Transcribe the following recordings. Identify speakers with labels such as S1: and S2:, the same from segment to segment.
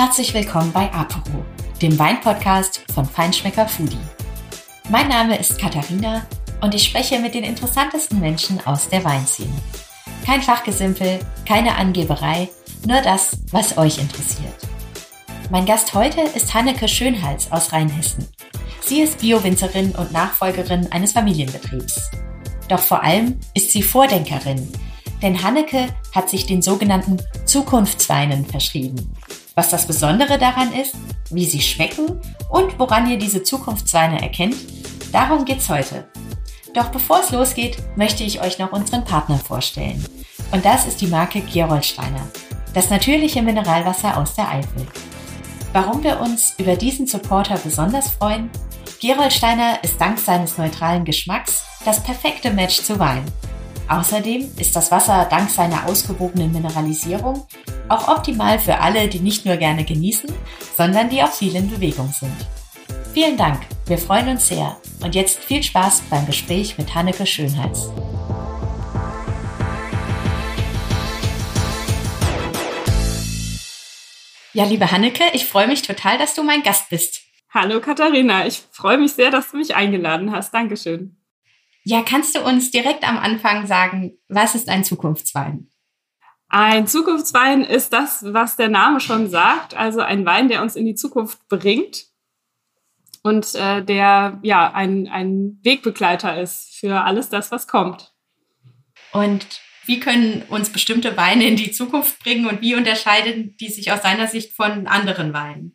S1: Herzlich willkommen bei Apero, dem Weinpodcast von Feinschmecker Foodie. Mein Name ist Katharina und ich spreche mit den interessantesten Menschen aus der Weinszene. Kein Fachgesimpel, keine Angeberei, nur das, was euch interessiert. Mein Gast heute ist Hanneke Schönhals aus Rheinhessen. Sie ist Biowinzerin und Nachfolgerin eines Familienbetriebs. Doch vor allem ist sie Vordenkerin, denn Hanneke hat sich den sogenannten Zukunftsweinen verschrieben. Was das Besondere daran ist, wie sie schmecken und woran ihr diese Zukunftsweine erkennt, darum geht's heute. Doch bevor es losgeht, möchte ich euch noch unseren Partner vorstellen. Und das ist die Marke Gerolsteiner, das natürliche Mineralwasser aus der Eifel. Warum wir uns über diesen Supporter besonders freuen? Gerolsteiner ist dank seines neutralen Geschmacks das perfekte Match zu Wein. Außerdem ist das Wasser dank seiner ausgewogenen Mineralisierung auch optimal für alle, die nicht nur gerne genießen, sondern die auch viel in Bewegung sind. Vielen Dank, wir freuen uns sehr und jetzt viel Spaß beim Gespräch mit Hanneke Schönheits. Ja, liebe Hanneke, ich freue mich total, dass du mein Gast bist.
S2: Hallo Katharina, ich freue mich sehr, dass du mich eingeladen hast. Dankeschön.
S1: Ja, kannst du uns direkt am Anfang sagen, was ist ein Zukunftswein?
S2: Ein Zukunftswein ist das, was der Name schon sagt, also ein Wein, der uns in die Zukunft bringt und äh, der ja ein, ein Wegbegleiter ist für alles das, was kommt.
S1: Und wie können uns bestimmte Weine in die Zukunft bringen und wie unterscheiden die sich aus deiner Sicht von anderen Weinen?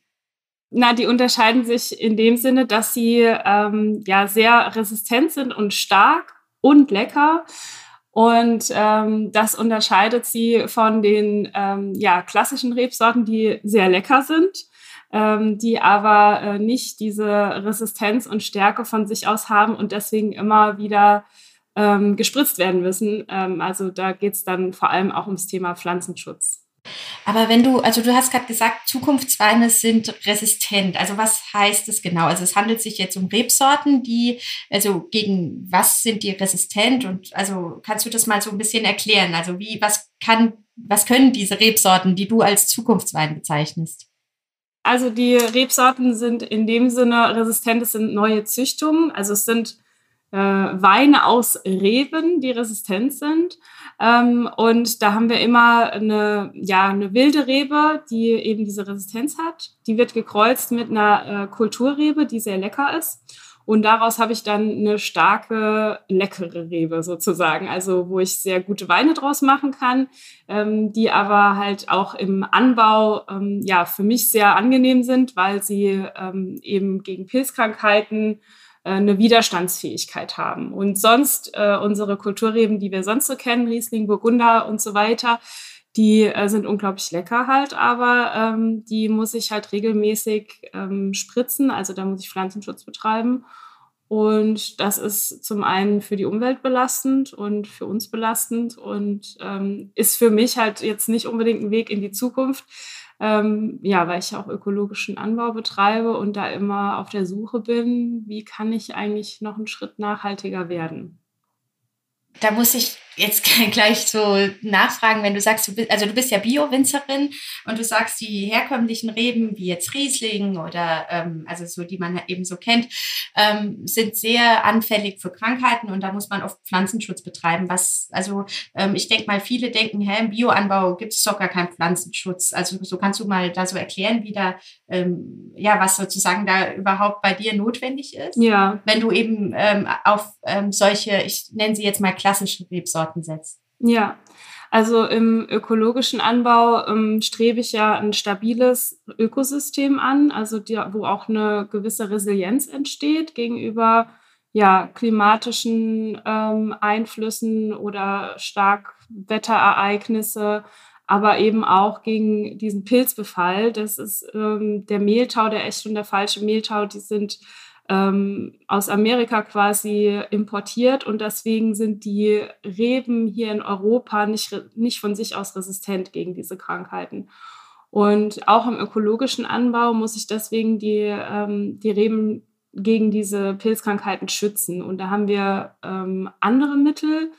S2: Na, die unterscheiden sich in dem Sinne, dass sie ähm, ja sehr resistent sind und stark und lecker. Und ähm, das unterscheidet sie von den ähm, ja, klassischen Rebsorten, die sehr lecker sind, ähm, die aber äh, nicht diese Resistenz und Stärke von sich aus haben und deswegen immer wieder ähm, gespritzt werden müssen. Ähm, also da geht es dann vor allem auch ums Thema Pflanzenschutz.
S1: Aber wenn du, also du hast gerade gesagt, Zukunftsweine sind resistent. Also was heißt das genau? Also es handelt sich jetzt um Rebsorten, die, also gegen was sind die resistent? Und also kannst du das mal so ein bisschen erklären? Also wie, was kann, was können diese Rebsorten, die du als Zukunftswein bezeichnest?
S2: Also die Rebsorten sind in dem Sinne resistent, es sind neue Züchtungen. Also es sind äh, Weine aus Reben, die resistent sind. Ähm, und da haben wir immer eine, ja, eine wilde Rebe, die eben diese Resistenz hat. Die wird gekreuzt mit einer äh, Kulturrebe, die sehr lecker ist. Und daraus habe ich dann eine starke, leckere Rebe sozusagen, also wo ich sehr gute Weine draus machen kann, ähm, die aber halt auch im Anbau ähm, ja für mich sehr angenehm sind, weil sie ähm, eben gegen Pilzkrankheiten eine Widerstandsfähigkeit haben. Und sonst äh, unsere Kulturreben, die wir sonst so kennen, Riesling, Burgunder und so weiter, die äh, sind unglaublich lecker halt, aber ähm, die muss ich halt regelmäßig ähm, spritzen, also da muss ich Pflanzenschutz betreiben. Und das ist zum einen für die Umwelt belastend und für uns belastend und ähm, ist für mich halt jetzt nicht unbedingt ein Weg in die Zukunft, ähm, ja, weil ich auch ökologischen Anbau betreibe und da immer auf der Suche bin, wie kann ich eigentlich noch einen Schritt nachhaltiger werden.
S1: Da muss ich jetzt gleich so nachfragen, wenn du sagst, du bist, also du bist ja Bio-Winzerin und du sagst, die herkömmlichen Reben, wie jetzt Riesling oder ähm, also so, die man eben so kennt, ähm, sind sehr anfällig für Krankheiten und da muss man oft Pflanzenschutz betreiben. Was, also ähm, ich denke mal, viele denken, hä, im Bioanbau gibt es doch gar keinen Pflanzenschutz. Also so kannst du mal da so erklären, wie da, ähm, ja, was sozusagen da überhaupt bei dir notwendig ist.
S2: Ja.
S1: Wenn du eben ähm, auf ähm, solche, ich nenne sie jetzt mal klassische Rebsorten Sorten setzt.
S2: Ja, also im ökologischen Anbau ähm, strebe ich ja ein stabiles Ökosystem an, also die, wo auch eine gewisse Resilienz entsteht gegenüber ja, klimatischen ähm, Einflüssen oder Starkwetterereignisse, aber eben auch gegen diesen Pilzbefall. Das ist ähm, der Mehltau, der echte und der falsche Mehltau, die sind ähm, aus Amerika quasi importiert und deswegen sind die Reben hier in Europa nicht, nicht von sich aus resistent gegen diese Krankheiten. Und auch im ökologischen Anbau muss ich deswegen die, ähm, die Reben gegen diese Pilzkrankheiten schützen. Und da haben wir ähm, andere Mittel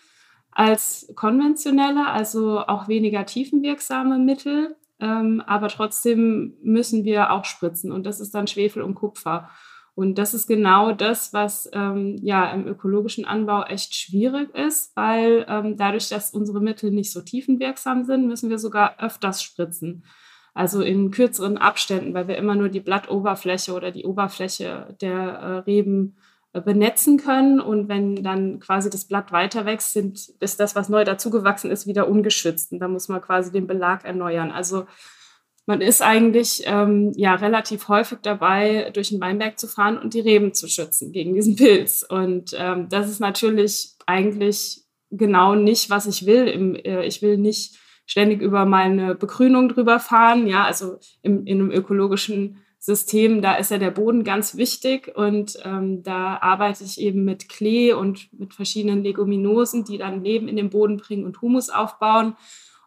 S2: als konventionelle, also auch weniger tiefenwirksame Mittel. ähm, aber trotzdem müssen wir auch spritzen und das ist dann Schwefel und Kupfer. Und das ist genau das, was ähm, ja im ökologischen Anbau echt schwierig ist, weil ähm, dadurch, dass unsere Mittel nicht so tiefenwirksam sind, müssen wir sogar öfters spritzen. Also in kürzeren Abständen, weil wir immer nur die Blattoberfläche oder die Oberfläche der äh, Reben äh, benetzen können. Und wenn dann quasi das Blatt weiter wächst, sind, ist das, was neu dazugewachsen ist, wieder ungeschützt. Und da muss man quasi den Belag erneuern. Also man ist eigentlich ähm, ja relativ häufig dabei, durch den Weinberg zu fahren und die Reben zu schützen gegen diesen Pilz. Und ähm, das ist natürlich eigentlich genau nicht, was ich will. Im, äh, ich will nicht ständig über meine Begrünung drüber fahren. Ja, also im, in einem ökologischen System, da ist ja der Boden ganz wichtig und ähm, da arbeite ich eben mit Klee und mit verschiedenen Leguminosen, die dann Leben in den Boden bringen und Humus aufbauen.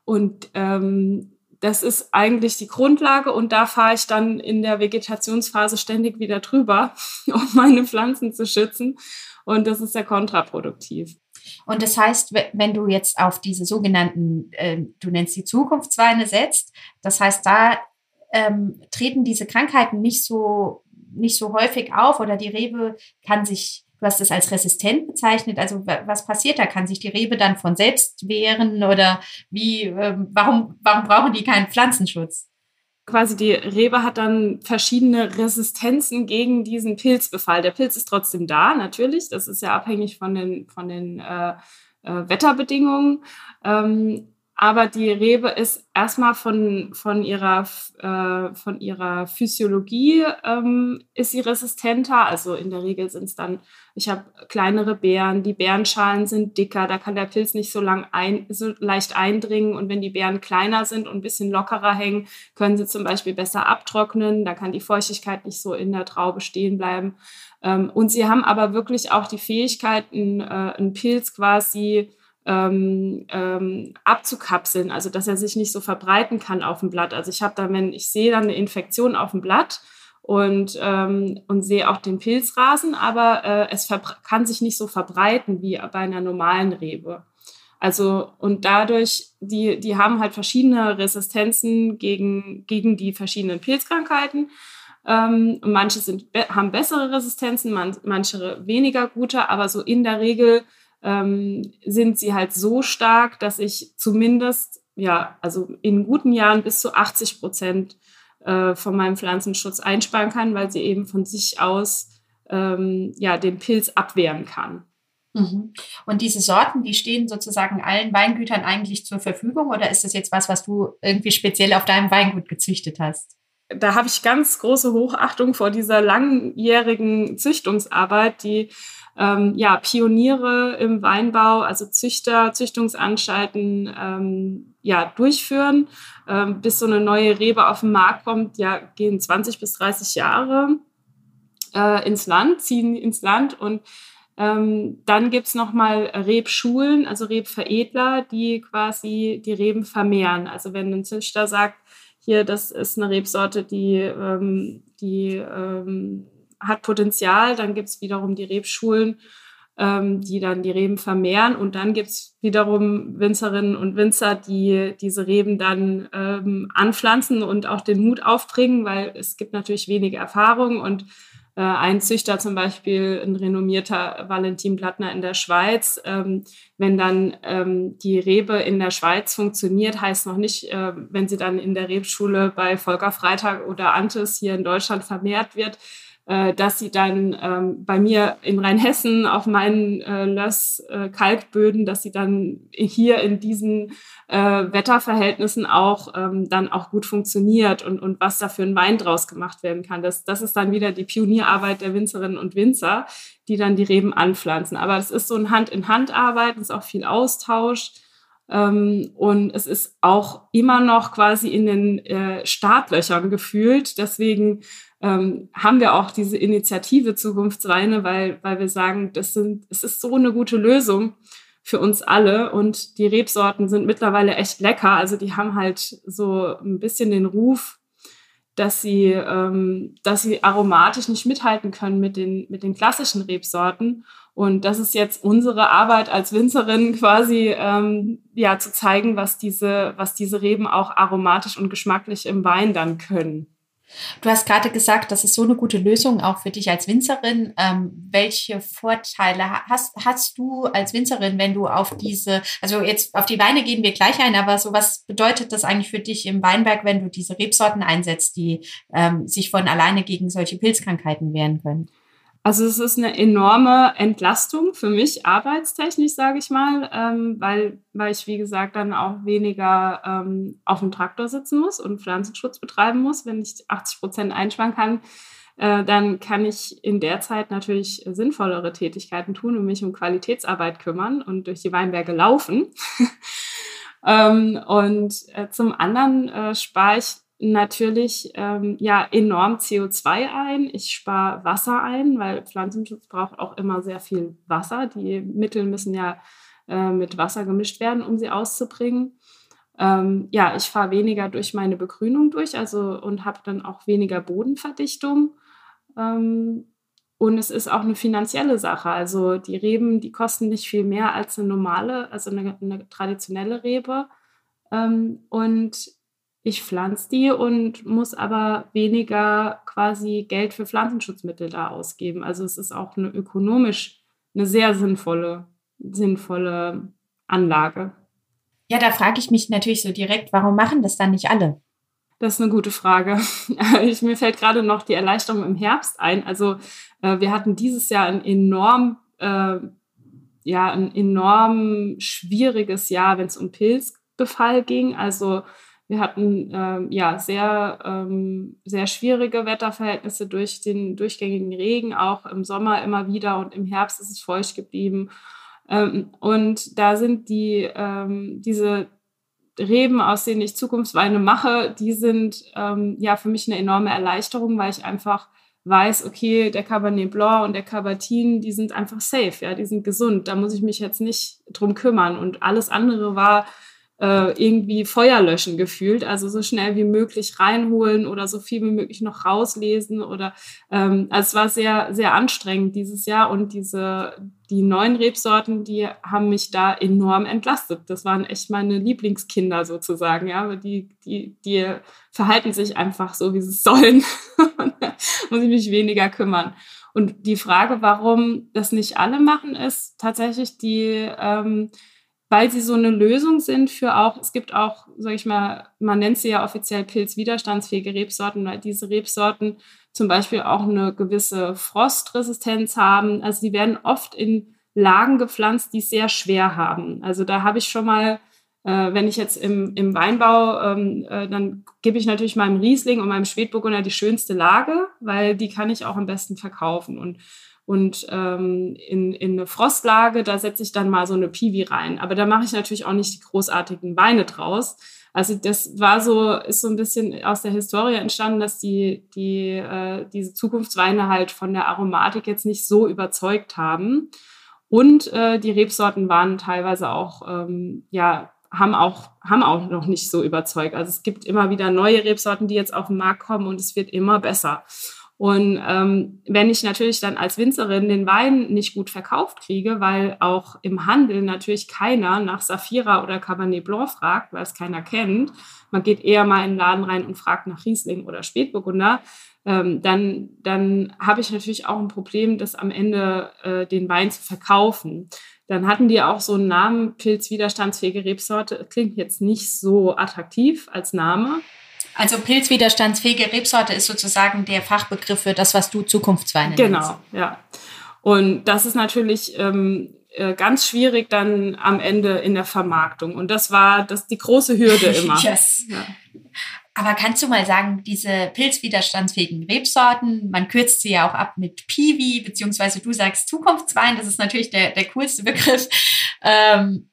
S2: Und ähm, das ist eigentlich die Grundlage und da fahre ich dann in der Vegetationsphase ständig wieder drüber, um meine Pflanzen zu schützen. Und das ist ja kontraproduktiv.
S1: Und das heißt, wenn du jetzt auf diese sogenannten, äh, du nennst die Zukunftsweine setzt, das heißt, da ähm, treten diese Krankheiten nicht so, nicht so häufig auf oder die Rebe kann sich Du hast es als resistent bezeichnet. Also was passiert da? Kann sich die Rebe dann von selbst wehren oder wie? Ähm, warum, warum brauchen die keinen Pflanzenschutz?
S2: Quasi die Rebe hat dann verschiedene Resistenzen gegen diesen Pilzbefall. Der Pilz ist trotzdem da, natürlich. Das ist ja abhängig von den, von den äh, äh, Wetterbedingungen. Ähm, aber die Rebe ist erstmal von, von, ihrer, äh, von ihrer Physiologie ähm, ist sie resistenter. Also in der Regel sind es dann, ich habe kleinere Beeren, die Beerenschalen sind dicker, da kann der Pilz nicht so, lang ein, so leicht eindringen. Und wenn die Beeren kleiner sind und ein bisschen lockerer hängen, können sie zum Beispiel besser abtrocknen. Da kann die Feuchtigkeit nicht so in der Traube stehen bleiben. Ähm, und sie haben aber wirklich auch die Fähigkeit, einen, äh, einen Pilz quasi ähm, ähm, abzukapseln, also dass er sich nicht so verbreiten kann auf dem Blatt. Also ich habe dann, wenn ich sehe dann eine Infektion auf dem Blatt und, ähm, und sehe auch den Pilzrasen, aber äh, es kann sich nicht so verbreiten wie bei einer normalen Rebe. Also und dadurch, die, die haben halt verschiedene Resistenzen gegen, gegen die verschiedenen Pilzkrankheiten. Ähm, manche sind, haben bessere Resistenzen, man, manche weniger gute, aber so in der Regel ähm, sind sie halt so stark, dass ich zumindest, ja, also in guten Jahren bis zu 80 Prozent äh, von meinem Pflanzenschutz einsparen kann, weil sie eben von sich aus ähm, ja, den Pilz abwehren kann.
S1: Mhm. Und diese Sorten, die stehen sozusagen allen Weingütern eigentlich zur Verfügung oder ist das jetzt was, was du irgendwie speziell auf deinem Weingut gezüchtet hast?
S2: Da habe ich ganz große Hochachtung vor dieser langjährigen Züchtungsarbeit, die ähm, ja, Pioniere im Weinbau, also Züchter, Züchtungsanstalten ähm, ja, durchführen. Ähm, bis so eine neue Rebe auf den Markt kommt, ja, gehen 20 bis 30 Jahre äh, ins Land, ziehen ins Land und ähm, dann gibt's noch nochmal Rebschulen, also Rebveredler, die quasi die Reben vermehren. Also wenn ein Züchter sagt, hier, das ist eine Rebsorte, die, ähm, die ähm, hat Potenzial. Dann gibt es wiederum die Rebschulen, ähm, die dann die Reben vermehren. Und dann gibt es wiederum Winzerinnen und Winzer, die diese Reben dann ähm, anpflanzen und auch den Mut aufbringen, weil es gibt natürlich wenige Erfahrung und äh, ein Züchter zum Beispiel, ein renommierter Valentin Plattner in der Schweiz, ähm, wenn dann ähm, die Rebe in der Schweiz funktioniert, heißt noch nicht, äh, wenn sie dann in der Rebschule bei Volker Freitag oder Antes hier in Deutschland vermehrt wird, äh, dass sie dann ähm, bei mir in Rheinhessen auf meinen äh, Löss äh, dass sie dann hier in diesen äh, Wetterverhältnissen auch ähm, dann auch gut funktioniert und, und was da für ein Wein draus gemacht werden kann. Das, das ist dann wieder die Pionierarbeit der Winzerinnen und Winzer, die dann die Reben anpflanzen. Aber es ist so ein Hand-in-Hand-Arbeit, es ist auch viel Austausch. Ähm, und es ist auch immer noch quasi in den äh, Startlöchern gefühlt. Deswegen ähm, haben wir auch diese Initiative Zukunftsweine, weil, weil wir sagen, das sind, es ist so eine gute Lösung für uns alle und die Rebsorten sind mittlerweile echt lecker. Also die haben halt so ein bisschen den Ruf, dass sie, ähm, dass sie aromatisch nicht mithalten können mit den, mit den klassischen Rebsorten. Und das ist jetzt unsere Arbeit als Winzerin quasi, ähm, ja, zu zeigen, was diese, was diese Reben auch aromatisch und geschmacklich im Wein dann können.
S1: Du hast gerade gesagt, das ist so eine gute Lösung auch für dich als Winzerin. Ähm, welche Vorteile hast, hast du als Winzerin, wenn du auf diese, also jetzt auf die Weine gehen wir gleich ein, aber so was bedeutet das eigentlich für dich im Weinberg, wenn du diese Rebsorten einsetzt, die ähm, sich von alleine gegen solche Pilzkrankheiten wehren können?
S2: Also es ist eine enorme Entlastung für mich arbeitstechnisch, sage ich mal, ähm, weil, weil ich, wie gesagt, dann auch weniger ähm, auf dem Traktor sitzen muss und Pflanzenschutz betreiben muss. Wenn ich 80 Prozent einsparen kann, äh, dann kann ich in der Zeit natürlich sinnvollere Tätigkeiten tun und mich um Qualitätsarbeit kümmern und durch die Weinberge laufen. ähm, und äh, zum anderen äh, spare ich natürlich ähm, ja enorm CO2 ein. Ich spare Wasser ein, weil Pflanzenschutz braucht auch immer sehr viel Wasser. Die Mittel müssen ja äh, mit Wasser gemischt werden, um sie auszubringen. Ähm, ja, ich fahre weniger durch meine Begrünung durch, also und habe dann auch weniger Bodenverdichtung. Ähm, und es ist auch eine finanzielle Sache. Also die Reben, die kosten nicht viel mehr als eine normale, also eine, eine traditionelle Rebe. Ähm, und ich pflanze die und muss aber weniger quasi Geld für Pflanzenschutzmittel da ausgeben. Also es ist auch eine ökonomisch eine sehr sinnvolle, sinnvolle Anlage.
S1: Ja, da frage ich mich natürlich so direkt, warum machen das dann nicht alle?
S2: Das ist eine gute Frage. Ich, mir fällt gerade noch die Erleichterung im Herbst ein. Also äh, wir hatten dieses Jahr ein enorm, äh, ja, ein enorm schwieriges Jahr, wenn es um Pilzbefall ging. Also wir hatten ähm, ja sehr, ähm, sehr schwierige Wetterverhältnisse durch den durchgängigen Regen, auch im Sommer immer wieder und im Herbst ist es feucht geblieben. Ähm, und da sind die, ähm, diese Reben, aus denen ich Zukunftsweine mache, die sind ähm, ja für mich eine enorme Erleichterung, weil ich einfach weiß, okay, der Cabernet Blanc und der Cabertin, die sind einfach safe, ja, die sind gesund. Da muss ich mich jetzt nicht drum kümmern. Und alles andere war äh, irgendwie Feuer löschen gefühlt. Also so schnell wie möglich reinholen oder so viel wie möglich noch rauslesen oder ähm, also es war sehr, sehr anstrengend dieses Jahr und diese, die neuen Rebsorten, die haben mich da enorm entlastet. Das waren echt meine Lieblingskinder sozusagen, ja, die, die, die verhalten sich einfach so, wie sie sollen. muss ich mich weniger kümmern. Und die Frage, warum das nicht alle machen, ist tatsächlich die, ähm, weil sie so eine Lösung sind für auch, es gibt auch, sag ich mal, man nennt sie ja offiziell pilzwiderstandsfähige Rebsorten, weil diese Rebsorten zum Beispiel auch eine gewisse Frostresistenz haben. Also die werden oft in Lagen gepflanzt, die es sehr schwer haben. Also da habe ich schon mal, äh, wenn ich jetzt im, im Weinbau, ähm, äh, dann gebe ich natürlich meinem Riesling und meinem Spätburgunder die schönste Lage, weil die kann ich auch am besten verkaufen. Und und ähm, in, in eine Frostlage, da setze ich dann mal so eine Piwi rein. Aber da mache ich natürlich auch nicht die großartigen Weine draus. Also das war so, ist so ein bisschen aus der Historie entstanden, dass die, die äh, diese Zukunftsweine halt von der Aromatik jetzt nicht so überzeugt haben. Und äh, die Rebsorten waren teilweise auch, ähm, ja, haben auch, haben auch noch nicht so überzeugt. Also es gibt immer wieder neue Rebsorten, die jetzt auf den Markt kommen und es wird immer besser. Und ähm, wenn ich natürlich dann als Winzerin den Wein nicht gut verkauft kriege, weil auch im Handel natürlich keiner nach Saphira oder Cabernet Blanc fragt, weil es keiner kennt, man geht eher mal in den Laden rein und fragt nach Riesling oder Spätburgunder, ähm, dann, dann habe ich natürlich auch ein Problem, das am Ende äh, den Wein zu verkaufen. Dann hatten die auch so einen Namen, pilzwiderstandsfähige Rebsorte. Klingt jetzt nicht so attraktiv als Name.
S1: Also pilzwiderstandsfähige Rebsorte ist sozusagen der Fachbegriff für das, was du Zukunftsweine
S2: genau, nennst. Genau, ja. Und das ist natürlich ähm, äh, ganz schwierig dann am Ende in der Vermarktung. Und das war das die große Hürde immer. yes. Ja.
S1: Aber kannst du mal sagen, diese pilzwiderstandsfähigen Rebsorten, man kürzt sie ja auch ab mit Piwi, beziehungsweise du sagst Zukunftswein, das ist natürlich der, der coolste Begriff. Ähm,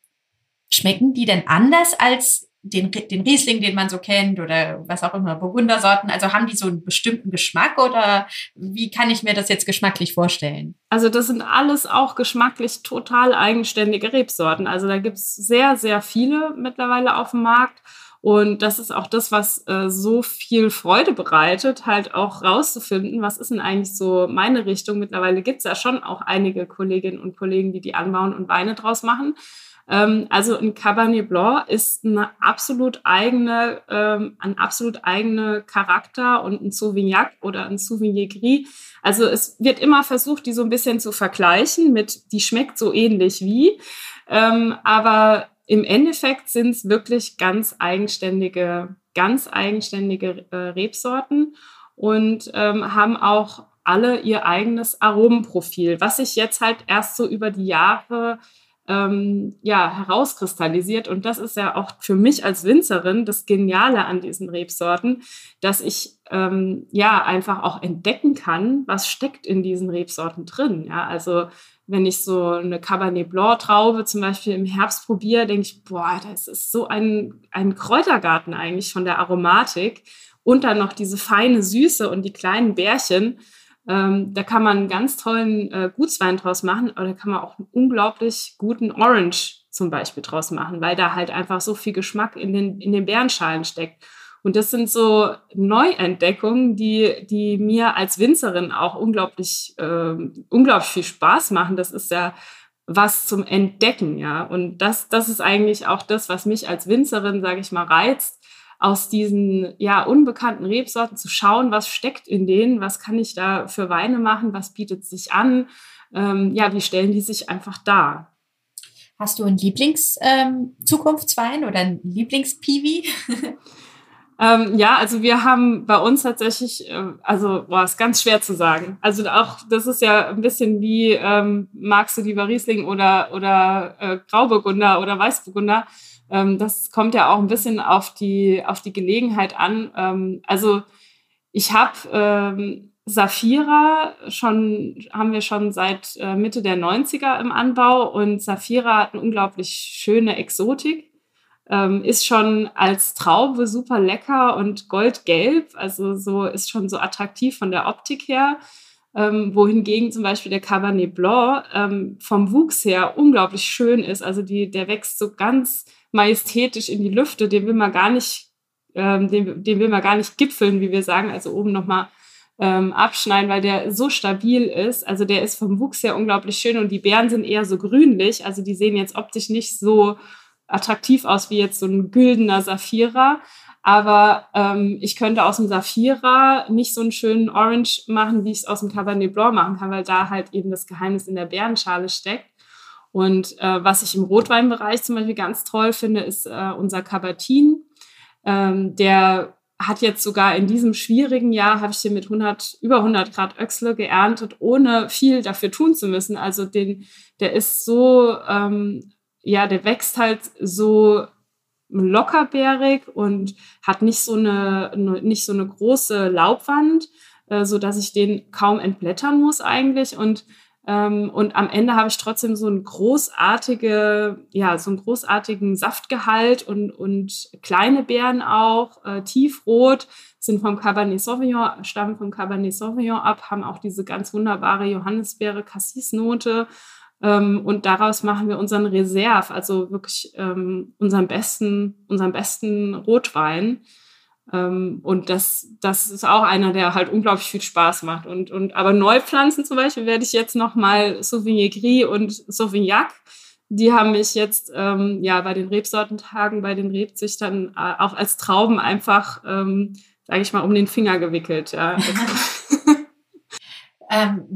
S1: schmecken die denn anders als den, den Riesling, den man so kennt oder was auch immer, Burgundersorten? Also haben die so einen bestimmten Geschmack oder wie kann ich mir das jetzt geschmacklich vorstellen?
S2: Also das sind alles auch geschmacklich total eigenständige Rebsorten. Also da gibt es sehr, sehr viele mittlerweile auf dem Markt. Und das ist auch das, was äh, so viel Freude bereitet, halt auch rauszufinden, was ist denn eigentlich so meine Richtung. Mittlerweile gibt es ja schon auch einige Kolleginnen und Kollegen, die die anbauen und Weine draus machen. Ähm, also ein Cabernet Blanc ist eine absolut eigene, ähm, ein absolut eigene Charakter und ein Sauvignac oder ein Sauvignon Gris. Also es wird immer versucht, die so ein bisschen zu vergleichen mit, die schmeckt so ähnlich wie. Ähm, aber im Endeffekt sind es wirklich ganz eigenständige, ganz eigenständige äh, Rebsorten und ähm, haben auch alle ihr eigenes Aromenprofil, was sich jetzt halt erst so über die Jahre ähm, ja, herauskristallisiert. Und das ist ja auch für mich als Winzerin das Geniale an diesen Rebsorten, dass ich ähm, ja einfach auch entdecken kann, was steckt in diesen Rebsorten drin. Ja, also wenn ich so eine Cabernet Blanc Traube zum Beispiel im Herbst probiere, denke ich, boah, das ist so ein, ein Kräutergarten eigentlich von der Aromatik und dann noch diese feine Süße und die kleinen Bärchen. Ähm, da kann man einen ganz tollen äh, Gutswein draus machen, aber da kann man auch einen unglaublich guten Orange zum Beispiel draus machen, weil da halt einfach so viel Geschmack in den, in den Beerenschalen steckt. Und das sind so Neuentdeckungen, die, die mir als Winzerin auch unglaublich, äh, unglaublich viel Spaß machen. Das ist ja was zum Entdecken, ja. Und das, das ist eigentlich auch das, was mich als Winzerin, sage ich mal, reizt, aus diesen ja unbekannten Rebsorten zu schauen, was steckt in denen, was kann ich da für Weine machen, was bietet sich an, ähm, ja, wie stellen die sich einfach dar.
S1: Hast du einen Lieblings-Zukunftswein ähm, oder einen Lieblings-Piwi?
S2: Ähm, ja, also wir haben bei uns tatsächlich, äh, also boah, ist ganz schwer zu sagen. Also auch, das ist ja ein bisschen wie, ähm, magst du lieber Riesling oder, oder äh, Grauburgunder oder Weißburgunder? Ähm, das kommt ja auch ein bisschen auf die, auf die Gelegenheit an. Ähm, also ich habe ähm, Saphira schon, haben wir schon seit äh, Mitte der 90er im Anbau und Saphira hat eine unglaublich schöne Exotik. Ist schon als Traube super lecker und goldgelb, also so ist schon so attraktiv von der Optik her. Ähm, wohingegen zum Beispiel der Cabernet Blanc ähm, vom Wuchs her unglaublich schön ist. Also die, der wächst so ganz majestätisch in die Lüfte, den will man gar nicht, ähm, den, den will man gar nicht gipfeln, wie wir sagen, also oben nochmal ähm, abschneiden, weil der so stabil ist. Also der ist vom Wuchs her unglaublich schön und die Beeren sind eher so grünlich. Also die sehen jetzt optisch nicht so attraktiv aus wie jetzt so ein güldener Saphira. Aber ähm, ich könnte aus dem Saphira nicht so einen schönen Orange machen, wie ich es aus dem Cabernet Blanc machen kann, weil da halt eben das Geheimnis in der Beerenschale steckt. Und äh, was ich im Rotweinbereich zum Beispiel ganz toll finde, ist äh, unser Cabertin. Ähm, der hat jetzt sogar in diesem schwierigen Jahr, habe ich den mit 100, über 100 Grad Öchsle geerntet, ohne viel dafür tun zu müssen. Also den, der ist so, ähm, ja, der wächst halt so lockerbärig und hat nicht so eine, nicht so eine große Laubwand, äh, so dass ich den kaum entblättern muss eigentlich und und am Ende habe ich trotzdem so einen großartige, ja, so einen großartigen Saftgehalt und, und kleine Beeren auch, äh, tiefrot, sind vom Cabernet Sauvignon, stammen vom Cabernet Sauvignon ab, haben auch diese ganz wunderbare Johannisbeere Cassis-Note. Ähm, und daraus machen wir unseren Reserve, also wirklich ähm, unseren besten, unseren besten Rotwein. Ähm, und das, das ist auch einer, der halt unglaublich viel Spaß macht. Und, und aber Neupflanzen zum Beispiel werde ich jetzt nochmal Sauvignon Gris und Sauvignac. Die haben mich jetzt ähm, ja bei den Rebsortentagen, bei den Rebzüchtern äh, auch als Trauben einfach, ähm, sage ich mal, um den Finger gewickelt. Ja.
S1: ähm,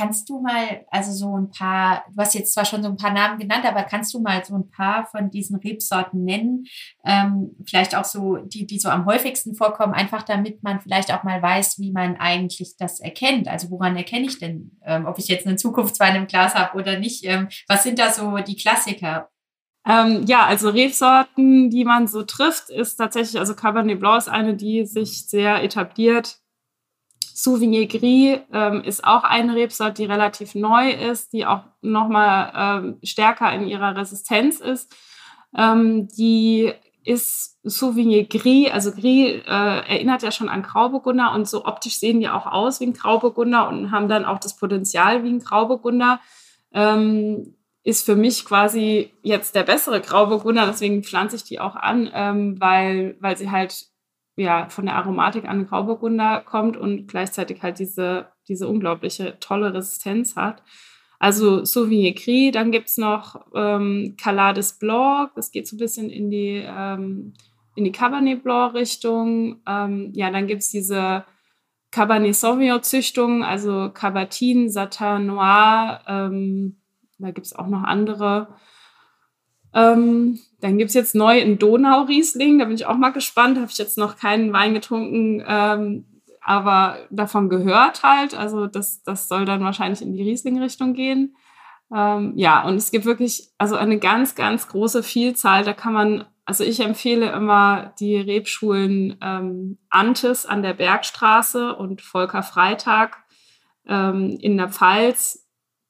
S1: kannst du mal, also so ein paar, du hast jetzt zwar schon so ein paar Namen genannt, aber kannst du mal so ein paar von diesen Rebsorten nennen? Ähm, vielleicht auch so die, die so am häufigsten vorkommen, einfach damit man vielleicht auch mal weiß, wie man eigentlich das erkennt. Also woran erkenne ich denn, ähm, ob ich jetzt einen Zukunftswein im Glas habe oder nicht? Ähm, was sind da so die Klassiker?
S2: Ähm, ja, also Rebsorten, die man so trifft, ist tatsächlich, also Cabernet Blanc ist eine, die sich sehr etabliert Sauvignon Gris ähm, ist auch eine Rebsorte, die relativ neu ist, die auch nochmal ähm, stärker in ihrer Resistenz ist. Ähm, die ist Sauvignon Gris. Also Gris äh, erinnert ja schon an Grauburgunder und so optisch sehen die auch aus wie ein Grauburgunder und haben dann auch das Potenzial wie ein Grauburgunder. Ähm, ist für mich quasi jetzt der bessere Grauburgunder, deswegen pflanze ich die auch an, ähm, weil, weil sie halt ja von der Aromatik an Grauburgunder kommt und gleichzeitig halt diese, diese unglaubliche tolle Resistenz hat. Also Sauvignon Gris, dann gibt es noch ähm, Calades Blanc, das geht so ein bisschen in die, ähm, in die Cabernet Blanc Richtung. Ähm, ja, dann gibt es diese Cabernet Sauvignon Züchtung, also Cabertin, Satin Noir, ähm, da gibt es auch noch andere. Ähm, dann gibt es jetzt neu einen Donau-Riesling, da bin ich auch mal gespannt. Habe ich jetzt noch keinen Wein getrunken, ähm, aber davon gehört halt. Also das, das soll dann wahrscheinlich in die Riesling-Richtung gehen. Ähm, ja, und es gibt wirklich also eine ganz, ganz große Vielzahl. Da kann man, also ich empfehle immer die Rebschulen ähm, Antes an der Bergstraße und Volker Freitag ähm, in der Pfalz.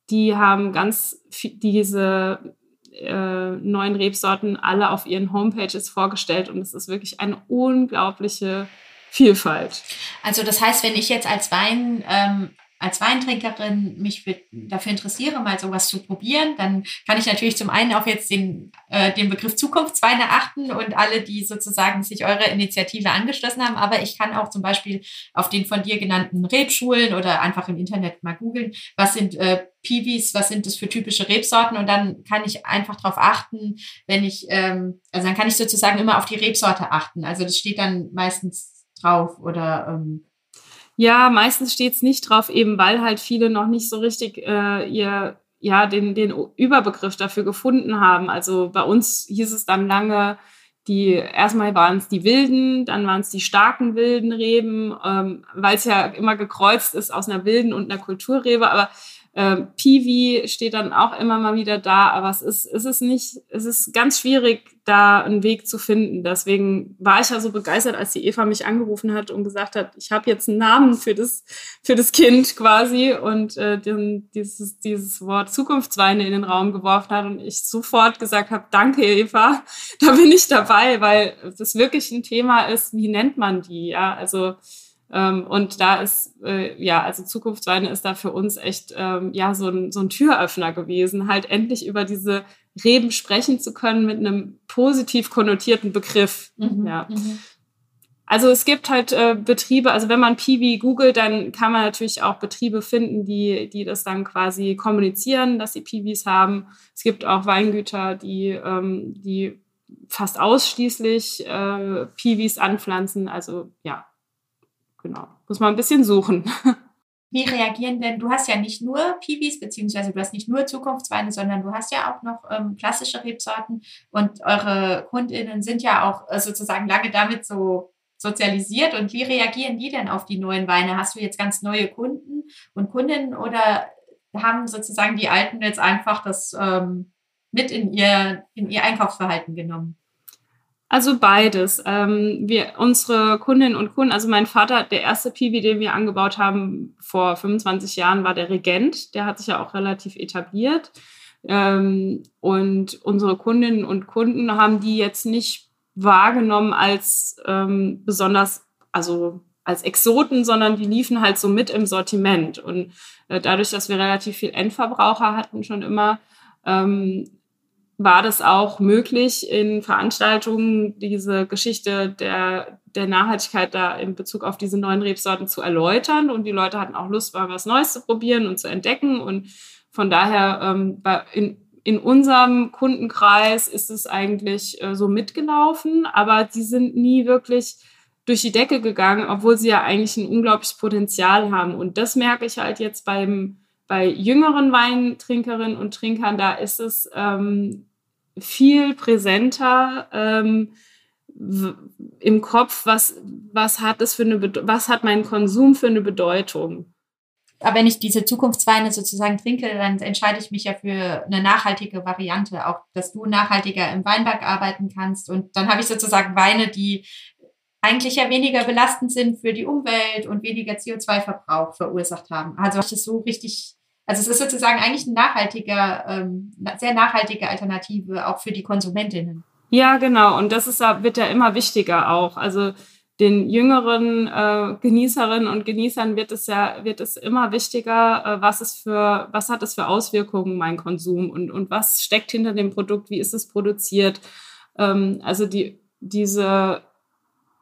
S2: Die haben ganz diese äh, neuen Rebsorten alle auf ihren Homepages vorgestellt und es ist wirklich eine unglaubliche Vielfalt.
S1: Also das heißt, wenn ich jetzt als Wein ähm, als Weintrinkerin mich für, dafür interessiere, mal sowas zu probieren, dann kann ich natürlich zum einen auch jetzt den, äh, den Begriff Zukunftsweine achten und alle, die sozusagen sich eurer Initiative angeschlossen haben. Aber ich kann auch zum Beispiel auf den von dir genannten Rebschulen oder einfach im Internet mal googeln, was sind äh, Piwis, was sind das für typische Rebsorten und dann kann ich einfach darauf achten, wenn ich, ähm, also dann kann ich sozusagen immer auf die Rebsorte achten. Also das steht dann meistens drauf oder ähm,
S2: ja, meistens steht es nicht drauf, eben weil halt viele noch nicht so richtig äh, ihr ja den den Überbegriff dafür gefunden haben. Also bei uns hieß es dann lange die erstmal waren es die wilden, dann waren es die starken wilden Reben, ähm, weil es ja immer gekreuzt ist aus einer wilden und einer Kulturrebe. Aber ähm, Piwi steht dann auch immer mal wieder da, aber es ist, es ist nicht, es ist ganz schwierig, da einen Weg zu finden. Deswegen war ich ja so begeistert, als die Eva mich angerufen hat und gesagt hat, ich habe jetzt einen Namen für das, für das Kind quasi und äh, den, dieses, dieses Wort Zukunftsweine in den Raum geworfen hat und ich sofort gesagt habe, danke Eva, da bin ich dabei, weil das wirklich ein Thema ist, wie nennt man die? Ja, also und da ist, äh, ja, also Zukunftsweine ist da für uns echt, ähm, ja, so ein, so ein Türöffner gewesen, halt endlich über diese Reben sprechen zu können mit einem positiv konnotierten Begriff. Mhm, ja. Mhm. Also es gibt halt äh, Betriebe, also wenn man Piwi googelt, dann kann man natürlich auch Betriebe finden, die, die das dann quasi kommunizieren, dass sie Piwis haben. Es gibt auch Weingüter, die, ähm, die fast ausschließlich äh, Piwis anpflanzen. Also ja, genau. Muss man ein bisschen suchen.
S1: Wie reagieren denn, du hast ja nicht nur Piwis, beziehungsweise du hast nicht nur Zukunftsweine, sondern du hast ja auch noch ähm, klassische Rebsorten und eure KundInnen sind ja auch äh, sozusagen lange damit so sozialisiert. Und wie reagieren die denn auf die neuen Weine? Hast du jetzt ganz neue Kunden und Kundinnen oder haben sozusagen die Alten jetzt einfach das ähm, mit in ihr, in ihr Einkaufsverhalten genommen?
S2: Also beides. Ähm, wir, unsere Kundinnen und Kunden, also mein Vater, der erste Piwi, den wir angebaut haben vor 25 Jahren, war der Regent. Der hat sich ja auch relativ etabliert. Ähm, und unsere Kundinnen und Kunden haben die jetzt nicht wahrgenommen als ähm, besonders, also als Exoten, sondern die liefen halt so mit im Sortiment. Und äh, dadurch, dass wir relativ viel Endverbraucher hatten schon immer, ähm, war das auch möglich, in Veranstaltungen diese Geschichte der, der Nachhaltigkeit da in Bezug auf diese neuen Rebsorten zu erläutern. Und die Leute hatten auch Lust, mal was Neues zu probieren und zu entdecken. Und von daher ähm, in, in unserem Kundenkreis ist es eigentlich äh, so mitgelaufen, aber die sind nie wirklich durch die Decke gegangen, obwohl sie ja eigentlich ein unglaubliches Potenzial haben. Und das merke ich halt jetzt beim bei jüngeren Weintrinkerinnen und Trinkern, da ist es ähm, viel präsenter ähm, im Kopf, was, was hat es für eine, was hat mein Konsum für eine Bedeutung?
S1: Aber wenn ich diese Zukunftsweine sozusagen trinke, dann entscheide ich mich ja für eine nachhaltige Variante, auch dass du nachhaltiger im Weinberg arbeiten kannst. Und dann habe ich sozusagen Weine, die eigentlich ja weniger belastend sind für die Umwelt und weniger CO2-Verbrauch verursacht haben. Also ich das so richtig also es ist sozusagen eigentlich eine nachhaltige, ähm, sehr nachhaltige Alternative auch für die Konsumentinnen.
S2: Ja, genau. Und das ist, wird ja immer wichtiger auch. Also den jüngeren äh, Genießerinnen und Genießern wird es ja wird es immer wichtiger, äh, was es für was hat es für Auswirkungen mein Konsum und und was steckt hinter dem Produkt, wie ist es produziert. Ähm, also die diese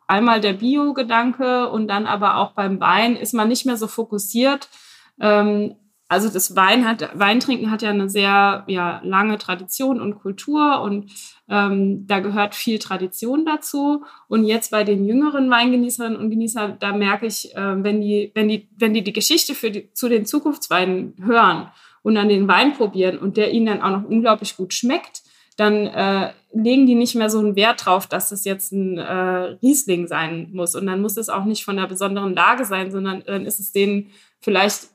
S2: einmal der Bio-Gedanke und dann aber auch beim Wein ist man nicht mehr so fokussiert ähm, also das Wein hat, Weintrinken hat ja eine sehr ja, lange Tradition und Kultur und ähm, da gehört viel Tradition dazu. Und jetzt bei den jüngeren Weingenießerinnen und Genießern, da merke ich, äh, wenn die, wenn die, wenn die die Geschichte für die, zu den Zukunftsweinen hören und dann den Wein probieren und der ihnen dann auch noch unglaublich gut schmeckt, dann äh, legen die nicht mehr so einen Wert drauf, dass es jetzt ein äh, Riesling sein muss. Und dann muss es auch nicht von einer besonderen Lage sein, sondern dann ist es denen vielleicht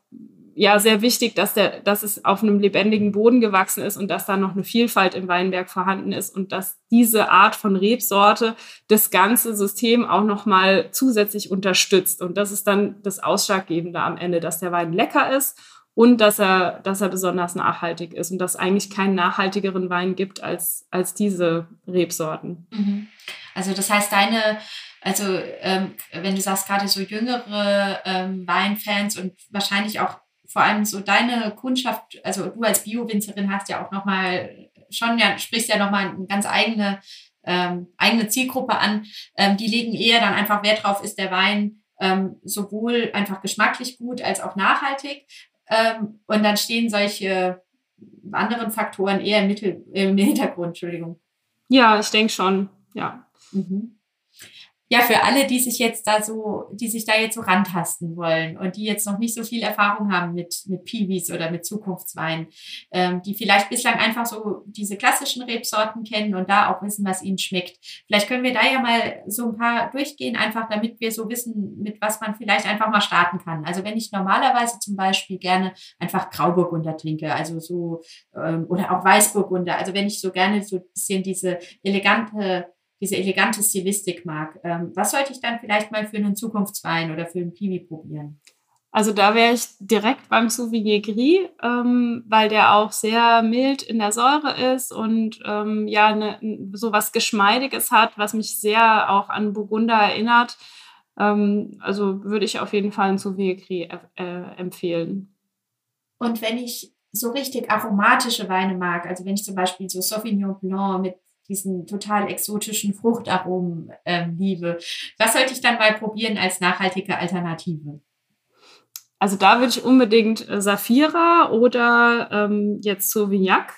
S2: ja sehr wichtig, dass, der, dass es auf einem lebendigen Boden gewachsen ist und dass da noch eine Vielfalt im Weinberg vorhanden ist und dass diese Art von Rebsorte das ganze System auch noch mal zusätzlich unterstützt. Und das ist dann das Ausschlaggebende am Ende, dass der Wein lecker ist und dass er, dass er besonders nachhaltig ist und dass eigentlich keinen nachhaltigeren Wein gibt als, als diese Rebsorten.
S1: Mhm. Also das heißt, deine also ähm, wenn du sagst gerade so jüngere ähm, Weinfans und wahrscheinlich auch vor allem so deine Kundschaft, also du als Bio-Winzerin hast ja auch nochmal schon, ja, sprichst ja nochmal eine ganz eigene, ähm, eigene Zielgruppe an. Ähm, die legen eher dann einfach Wert drauf, ist der Wein ähm, sowohl einfach geschmacklich gut als auch nachhaltig. Ähm, und dann stehen solche anderen Faktoren eher im, Mittel, im Hintergrund, Entschuldigung.
S2: Ja, ich denke schon, ja.
S1: Mhm ja, für alle, die sich jetzt da so, die sich da jetzt so rantasten wollen und die jetzt noch nicht so viel Erfahrung haben mit, mit Piwis oder mit Zukunftswein, ähm, die vielleicht bislang einfach so diese klassischen Rebsorten kennen und da auch wissen, was ihnen schmeckt. Vielleicht können wir da ja mal so ein paar durchgehen, einfach damit wir so wissen, mit was man vielleicht einfach mal starten kann. Also wenn ich normalerweise zum Beispiel gerne einfach Grauburgunder trinke, also so, ähm, oder auch Weißburgunder, also wenn ich so gerne so ein bisschen diese elegante diese elegante Stilistik mag. Ähm, was sollte ich dann vielleicht mal für einen Zukunftswein oder für einen Piwi probieren?
S2: Also da wäre ich direkt beim Sauvignon Gris, ähm, weil der auch sehr mild in der Säure ist und ähm, ja ne, so was Geschmeidiges hat, was mich sehr auch an Burgunder erinnert. Ähm, also würde ich auf jeden Fall einen Sauvignon Gris äh, empfehlen.
S1: Und wenn ich so richtig aromatische Weine mag, also wenn ich zum Beispiel so Sauvignon Blanc mit diesen total exotischen Fruchtaromen ähm, liebe. Was sollte ich dann mal probieren als nachhaltige Alternative?
S2: Also da würde ich unbedingt äh, Saphira oder ähm, jetzt Sauvignac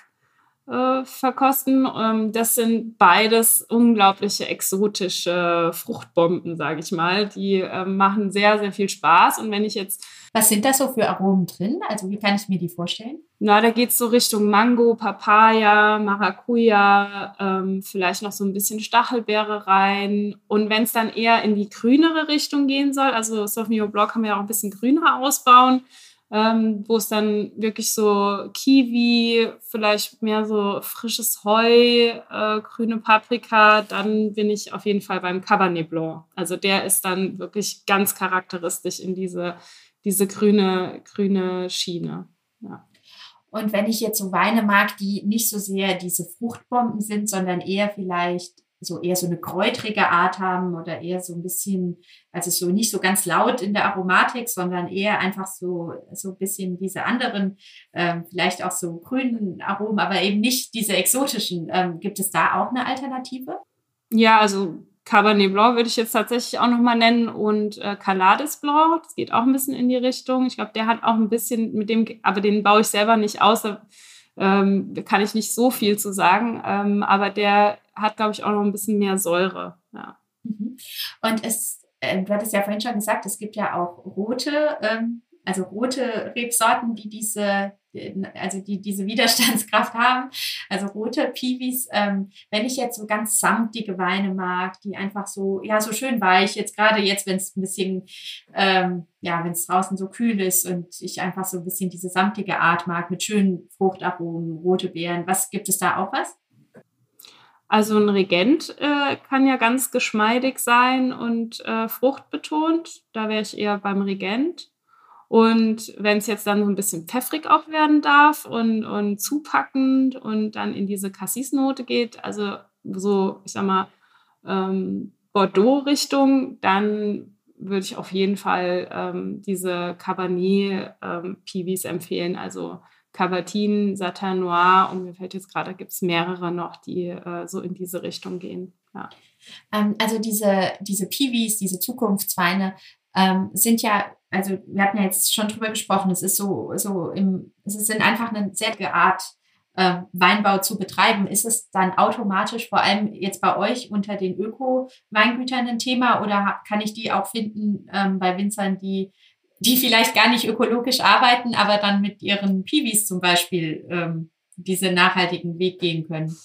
S2: äh, verkosten. Ähm, das sind beides unglaubliche exotische Fruchtbomben, sage ich mal. Die äh, machen sehr, sehr viel Spaß. Und wenn ich jetzt
S1: was sind da so für Aromen drin? Also wie kann ich mir die vorstellen?
S2: Na, da geht es so Richtung Mango, Papaya, Maracuja, ähm, vielleicht noch so ein bisschen Stachelbeere rein. Und wenn es dann eher in die grünere Richtung gehen soll, also Sauvignon Blanc kann man ja auch ein bisschen grüner ausbauen, ähm, wo es dann wirklich so Kiwi, vielleicht mehr so frisches Heu, äh, grüne Paprika, dann bin ich auf jeden Fall beim Cabernet Blanc. Also der ist dann wirklich ganz charakteristisch in diese diese grüne, grüne Schiene. Ja.
S1: Und wenn ich jetzt so Weine mag, die nicht so sehr diese Fruchtbomben sind, sondern eher vielleicht so eher so eine kräutrige Art haben oder eher so ein bisschen, also so nicht so ganz laut in der Aromatik, sondern eher einfach so, so ein bisschen diese anderen, ähm, vielleicht auch so grünen Aromen, aber eben nicht diese exotischen. Ähm, gibt es da auch eine Alternative?
S2: Ja, also Cabernet Blanc würde ich jetzt tatsächlich auch nochmal nennen und äh, Calades Blanc, das geht auch ein bisschen in die Richtung. Ich glaube, der hat auch ein bisschen mit dem, aber den baue ich selber nicht aus, da ähm, kann ich nicht so viel zu sagen, ähm, aber der hat, glaube ich, auch noch ein bisschen mehr Säure. Ja.
S1: Mhm. Und es, äh, du hattest ja vorhin schon gesagt, es gibt ja auch rote, ähm, also rote Rebsorten, die diese also die diese Widerstandskraft haben. Also rote Piwis, ähm, wenn ich jetzt so ganz samtige Weine mag, die einfach so, ja, so schön weich, jetzt gerade jetzt, wenn es ein bisschen, ähm, ja, wenn es draußen so kühl ist und ich einfach so ein bisschen diese samtige Art mag mit schönen Fruchtaromen, rote Beeren. Was gibt es da auch was?
S2: Also ein Regent äh, kann ja ganz geschmeidig sein und äh, fruchtbetont. Da wäre ich eher beim Regent. Und wenn es jetzt dann so ein bisschen pfeffrig auch werden darf und, und zupackend und dann in diese Cassis-Note geht, also so, ich sag mal, ähm, Bordeaux-Richtung, dann würde ich auf jeden Fall ähm, diese Cabernet-Piwis ähm, empfehlen. Also Cabertin, Satin Noir und mir fällt jetzt gerade, gibt es mehrere noch, die äh, so in diese Richtung gehen. Ja.
S1: Ähm, also diese, diese Piwis, diese Zukunftsweine ähm, sind ja, also wir hatten ja jetzt schon drüber gesprochen, es ist so, so im, es ist einfach eine sehr Art äh, Weinbau zu betreiben. Ist es dann automatisch vor allem jetzt bei euch unter den Öko-Weingütern ein Thema oder kann ich die auch finden ähm, bei Winzern, die die vielleicht gar nicht ökologisch arbeiten, aber dann mit ihren Piwis zum Beispiel ähm, diesen nachhaltigen Weg gehen können?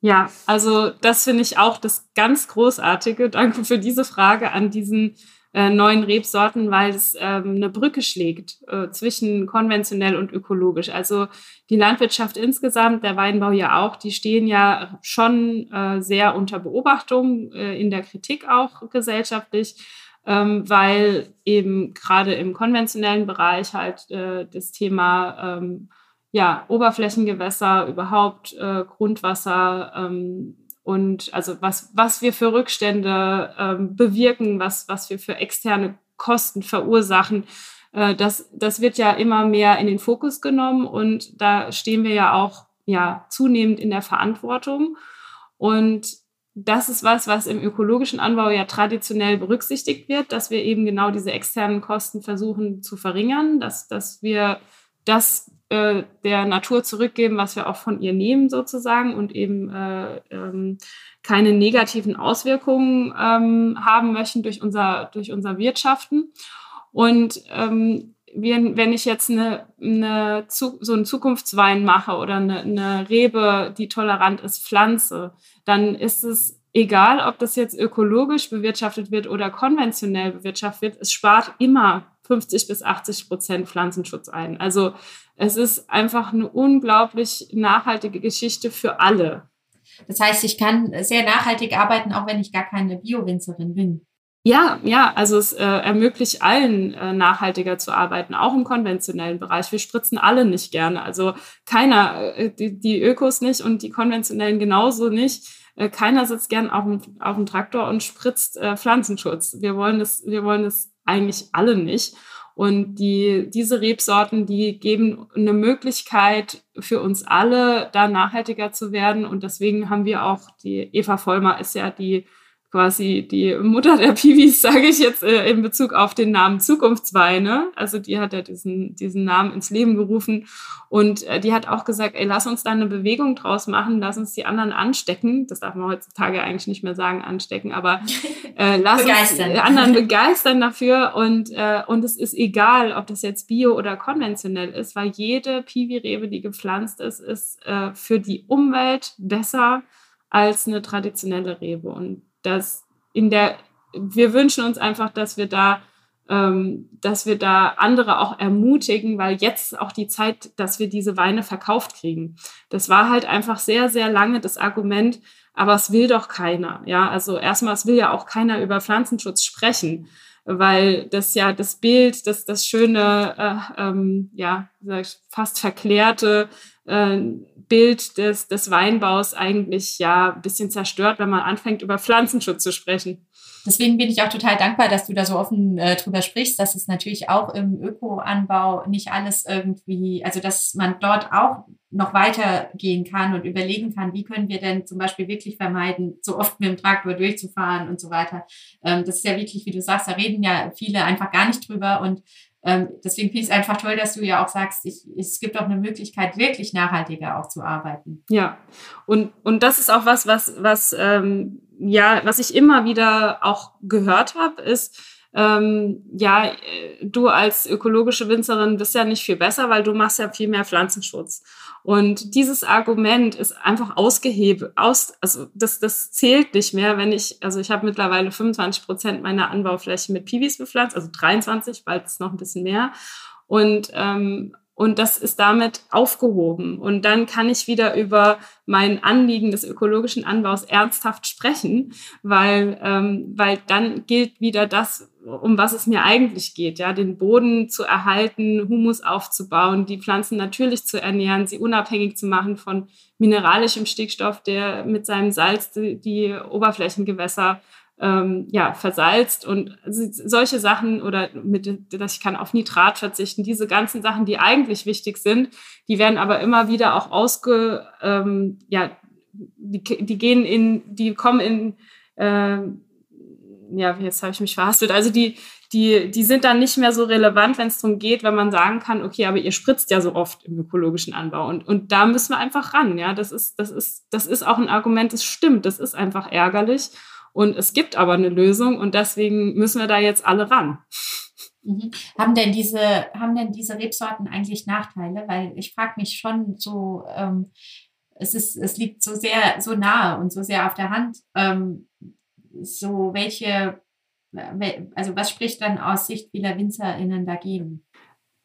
S2: Ja, also das finde ich auch das ganz Großartige. Danke für diese Frage an diesen äh, neuen Rebsorten, weil es ähm, eine Brücke schlägt äh, zwischen konventionell und ökologisch. Also die Landwirtschaft insgesamt, der Weinbau ja auch, die stehen ja schon äh, sehr unter Beobachtung, äh, in der Kritik auch gesellschaftlich, ähm, weil eben gerade im konventionellen Bereich halt äh, das Thema ähm, ja, Oberflächengewässer, überhaupt Grundwasser, ähm, und also was, was wir für Rückstände ähm, bewirken, was, was wir für externe Kosten verursachen, äh, das, das wird ja immer mehr in den Fokus genommen und da stehen wir ja auch ja, zunehmend in der Verantwortung. Und das ist was, was im ökologischen Anbau ja traditionell berücksichtigt wird, dass wir eben genau diese externen Kosten versuchen zu verringern, dass, dass wir das äh, der Natur zurückgeben, was wir auch von ihr nehmen sozusagen und eben äh, ähm, keine negativen Auswirkungen ähm, haben möchten durch unser, durch unser Wirtschaften. Und ähm, wenn ich jetzt eine, eine, so einen Zukunftswein mache oder eine, eine Rebe, die tolerant ist, pflanze, dann ist es egal, ob das jetzt ökologisch bewirtschaftet wird oder konventionell bewirtschaftet wird, es spart immer 50 bis 80 Prozent Pflanzenschutz ein. Also es ist einfach eine unglaublich nachhaltige Geschichte für alle.
S1: Das heißt, ich kann sehr nachhaltig arbeiten, auch wenn ich gar keine Bio-Winzerin bin.
S2: Ja, ja, also es äh, ermöglicht allen äh, nachhaltiger zu arbeiten, auch im konventionellen Bereich. Wir spritzen alle nicht gerne. Also keiner, äh, die, die Ökos nicht und die konventionellen genauso nicht. Äh, keiner sitzt gern auf dem, auf dem Traktor und spritzt äh, Pflanzenschutz. Wir wollen das, wir wollen das eigentlich alle nicht. Und die, diese Rebsorten, die geben eine Möglichkeit für uns alle, da nachhaltiger zu werden. Und deswegen haben wir auch, die Eva Vollmer ist ja die quasi die Mutter der Piwis, sage ich jetzt äh, in Bezug auf den Namen Zukunftsweine. Also die hat ja diesen, diesen Namen ins Leben gerufen und äh, die hat auch gesagt, ey, lass uns da eine Bewegung draus machen, lass uns die anderen anstecken. Das darf man heutzutage eigentlich nicht mehr sagen, anstecken, aber äh, lass begeistern. uns die anderen begeistern dafür und, äh, und es ist egal, ob das jetzt bio oder konventionell ist, weil jede Piwi-Rebe, die gepflanzt ist, ist äh, für die Umwelt besser als eine traditionelle Rebe und dass in der, wir wünschen uns einfach, dass wir da, ähm, dass wir da andere auch ermutigen, weil jetzt auch die Zeit, dass wir diese Weine verkauft kriegen. Das war halt einfach sehr, sehr lange das Argument, aber es will doch keiner. Ja, also erstmal, es will ja auch keiner über Pflanzenschutz sprechen weil das ja das Bild, das, das schöne, äh, ähm, ja, fast verklärte äh, Bild des, des Weinbaus eigentlich ja ein bisschen zerstört, wenn man anfängt, über Pflanzenschutz zu sprechen.
S1: Deswegen bin ich auch total dankbar, dass du da so offen äh, drüber sprichst, dass es natürlich auch im Ökoanbau nicht alles irgendwie, also dass man dort auch noch weitergehen kann und überlegen kann, wie können wir denn zum Beispiel wirklich vermeiden, so oft mit dem Traktor durchzufahren und so weiter. Ähm, das ist ja wirklich, wie du sagst, da reden ja viele einfach gar nicht drüber und ähm, deswegen finde ich es einfach toll, dass du ja auch sagst, ich, es gibt auch eine Möglichkeit, wirklich nachhaltiger auch zu arbeiten.
S2: Ja, und, und das ist auch was, was, was, ähm, ja, was ich immer wieder auch gehört habe, ist, ähm, ja, äh, du als ökologische Winzerin bist ja nicht viel besser, weil du machst ja viel mehr Pflanzenschutz. Und dieses Argument ist einfach ausgehebelt, aus, also das, das zählt nicht mehr, wenn ich, also ich habe mittlerweile 25 Prozent meiner Anbaufläche mit Piwis bepflanzt, also 23, bald ist noch ein bisschen mehr. Und, ähm, und das ist damit aufgehoben. Und dann kann ich wieder über mein Anliegen des ökologischen Anbaus ernsthaft sprechen, weil, ähm, weil dann gilt wieder das, um was es mir eigentlich geht, ja, den Boden zu erhalten, Humus aufzubauen, die Pflanzen natürlich zu ernähren, sie unabhängig zu machen von mineralischem Stickstoff, der mit seinem Salz die, die Oberflächengewässer ähm, ja, versalzt und solche Sachen oder mit, dass ich kann auf Nitrat verzichten, diese ganzen Sachen, die eigentlich wichtig sind, die werden aber immer wieder auch ausge, ähm, ja, die, die gehen in, die kommen in, äh, ja, jetzt habe ich mich verhastet, also die, die, die sind dann nicht mehr so relevant, wenn es darum geht, wenn man sagen kann, okay, aber ihr spritzt ja so oft im ökologischen Anbau. Und, und da müssen wir einfach ran. Ja, das ist, das ist, das ist auch ein Argument, das stimmt. Das ist einfach ärgerlich. Und es gibt aber eine Lösung und deswegen müssen wir da jetzt alle ran.
S1: Mhm. Haben denn diese, haben denn diese Rebsorten eigentlich Nachteile? Weil ich frage mich schon so, ähm, es ist, es liegt so sehr, so nahe und so sehr auf der Hand. Ähm, so welche, also was spricht dann aus Sicht vieler WinzerInnen dagegen?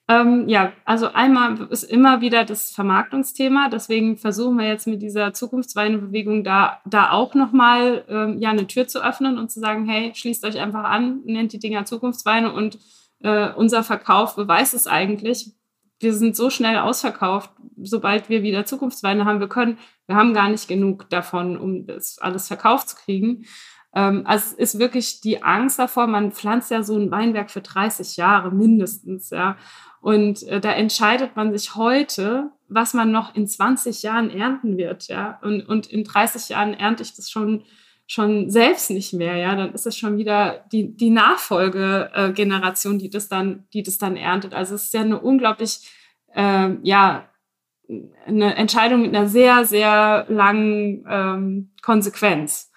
S2: Ähm, ja, also einmal ist immer wieder das Vermarktungsthema. Deswegen versuchen wir jetzt mit dieser Zukunftsweinebewegung da, da auch nochmal ähm, ja, eine Tür zu öffnen und zu sagen, hey, schließt euch einfach an, nennt die Dinger Zukunftsweine und äh, unser Verkauf beweist es eigentlich. Wir sind so schnell ausverkauft, sobald wir wieder Zukunftsweine haben. Wir können, wir haben gar nicht genug davon, um das alles verkauft zu kriegen. Ähm, also es ist wirklich die Angst davor, man pflanzt ja so ein Weinberg für 30 Jahre mindestens, ja. Und äh, da entscheidet man sich heute, was man noch in 20 Jahren ernten wird, ja. Und, und in 30 Jahren ernte ich das schon schon selbst nicht mehr, ja, dann ist es schon wieder die, die Nachfolgegeneration, die das dann, die das dann erntet. Also es ist ja eine unglaublich, äh, ja, eine Entscheidung mit einer sehr, sehr langen ähm, Konsequenz.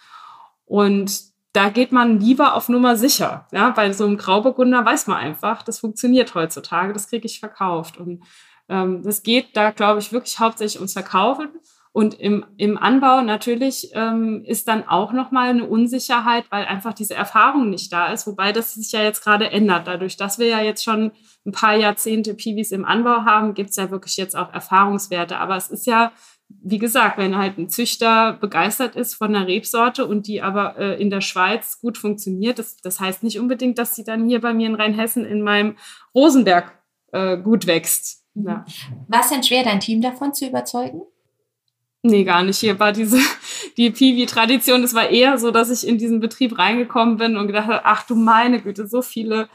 S2: Und da geht man lieber auf Nummer sicher. Ja, bei so einem Grauburgunder weiß man einfach, das funktioniert heutzutage, das kriege ich verkauft. Und ähm, das geht da, glaube ich, wirklich hauptsächlich ums Verkaufen. Und im, im Anbau natürlich ähm, ist dann auch nochmal eine Unsicherheit, weil einfach diese Erfahrung nicht da ist. Wobei das sich ja jetzt gerade ändert. Dadurch, dass wir ja jetzt schon ein paar Jahrzehnte Piwis im Anbau haben, gibt es ja wirklich jetzt auch Erfahrungswerte. Aber es ist ja wie gesagt, wenn halt ein Züchter begeistert ist von einer Rebsorte und die aber äh, in der Schweiz gut funktioniert, das, das heißt nicht unbedingt, dass sie dann hier bei mir in Rheinhessen in meinem Rosenberg äh, gut wächst.
S1: Mhm. Ja. War es denn schwer, dein Team davon zu überzeugen?
S2: Nee, gar nicht. Hier war diese, die Piwi-Tradition. Es war eher so, dass ich in diesen Betrieb reingekommen bin und gedacht habe, ach du meine Güte, so viele